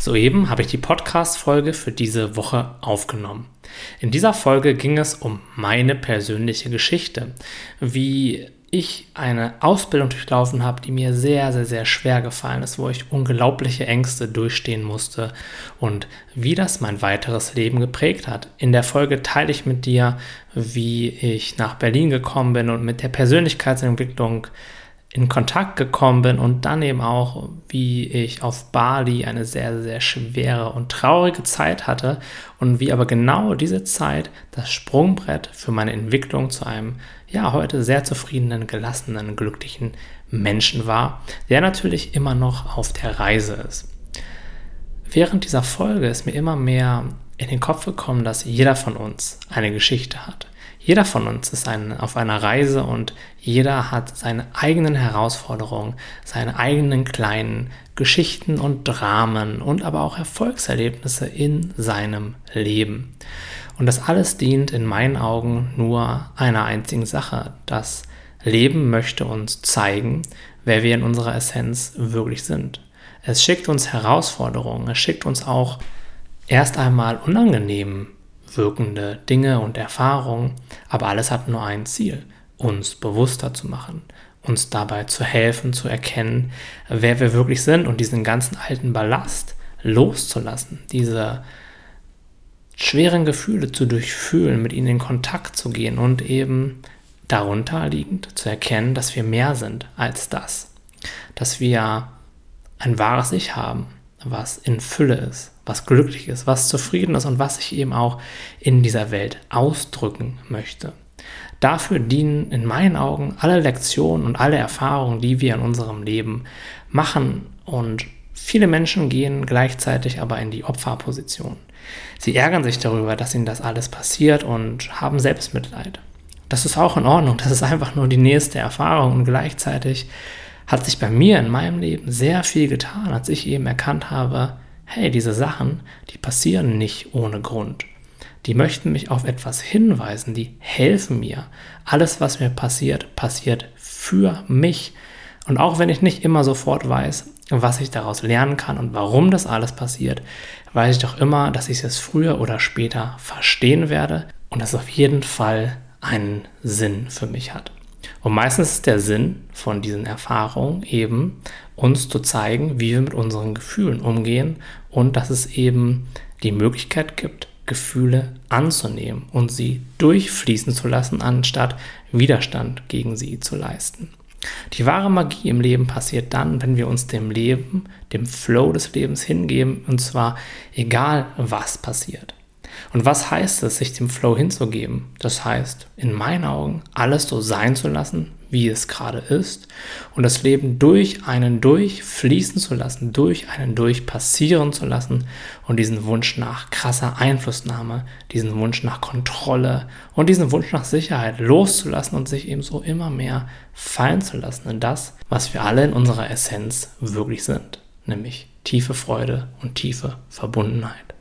Soeben habe ich die Podcast-Folge für diese Woche aufgenommen. In dieser Folge ging es um meine persönliche Geschichte, wie ich eine Ausbildung durchlaufen habe, die mir sehr, sehr, sehr schwer gefallen ist, wo ich unglaubliche Ängste durchstehen musste und wie das mein weiteres Leben geprägt hat. In der Folge teile ich mit dir, wie ich nach Berlin gekommen bin und mit der Persönlichkeitsentwicklung in Kontakt gekommen bin und dann eben auch, wie ich auf Bali eine sehr, sehr schwere und traurige Zeit hatte und wie aber genau diese Zeit das Sprungbrett für meine Entwicklung zu einem, ja, heute sehr zufriedenen, gelassenen, glücklichen Menschen war, der natürlich immer noch auf der Reise ist. Während dieser Folge ist mir immer mehr in den Kopf gekommen, dass jeder von uns eine Geschichte hat. Jeder von uns ist ein, auf einer Reise und jeder hat seine eigenen Herausforderungen, seine eigenen kleinen Geschichten und Dramen und aber auch Erfolgserlebnisse in seinem Leben. Und das alles dient in meinen Augen nur einer einzigen Sache. Das Leben möchte uns zeigen, wer wir in unserer Essenz wirklich sind. Es schickt uns Herausforderungen, es schickt uns auch erst einmal unangenehm wirkende Dinge und Erfahrungen, aber alles hat nur ein Ziel, uns bewusster zu machen, uns dabei zu helfen, zu erkennen, wer wir wirklich sind und diesen ganzen alten Ballast loszulassen, diese schweren Gefühle zu durchfühlen, mit ihnen in Kontakt zu gehen und eben darunter liegend zu erkennen, dass wir mehr sind als das, dass wir ein wahres Ich haben, was in Fülle ist, was glücklich ist, was zufrieden ist und was ich eben auch in dieser Welt ausdrücken möchte. Dafür dienen in meinen Augen alle Lektionen und alle Erfahrungen, die wir in unserem Leben machen. Und viele Menschen gehen gleichzeitig aber in die Opferposition. Sie ärgern sich darüber, dass ihnen das alles passiert und haben Selbstmitleid. Das ist auch in Ordnung. Das ist einfach nur die nächste Erfahrung und gleichzeitig hat sich bei mir in meinem Leben sehr viel getan, als ich eben erkannt habe, hey, diese Sachen, die passieren nicht ohne Grund. Die möchten mich auf etwas hinweisen, die helfen mir. Alles, was mir passiert, passiert für mich. Und auch wenn ich nicht immer sofort weiß, was ich daraus lernen kann und warum das alles passiert, weiß ich doch immer, dass ich es früher oder später verstehen werde und das auf jeden Fall einen Sinn für mich hat. Und meistens ist der Sinn von diesen Erfahrungen eben, uns zu zeigen, wie wir mit unseren Gefühlen umgehen und dass es eben die Möglichkeit gibt, Gefühle anzunehmen und sie durchfließen zu lassen, anstatt Widerstand gegen sie zu leisten. Die wahre Magie im Leben passiert dann, wenn wir uns dem Leben, dem Flow des Lebens hingeben, und zwar egal was passiert. Und was heißt es, sich dem Flow hinzugeben? Das heißt, in meinen Augen, alles so sein zu lassen, wie es gerade ist und das Leben durch einen durch fließen zu lassen, durch einen durch passieren zu lassen und diesen Wunsch nach krasser Einflussnahme, diesen Wunsch nach Kontrolle und diesen Wunsch nach Sicherheit loszulassen und sich eben so immer mehr fallen zu lassen in das, was wir alle in unserer Essenz wirklich sind, nämlich tiefe Freude und tiefe Verbundenheit.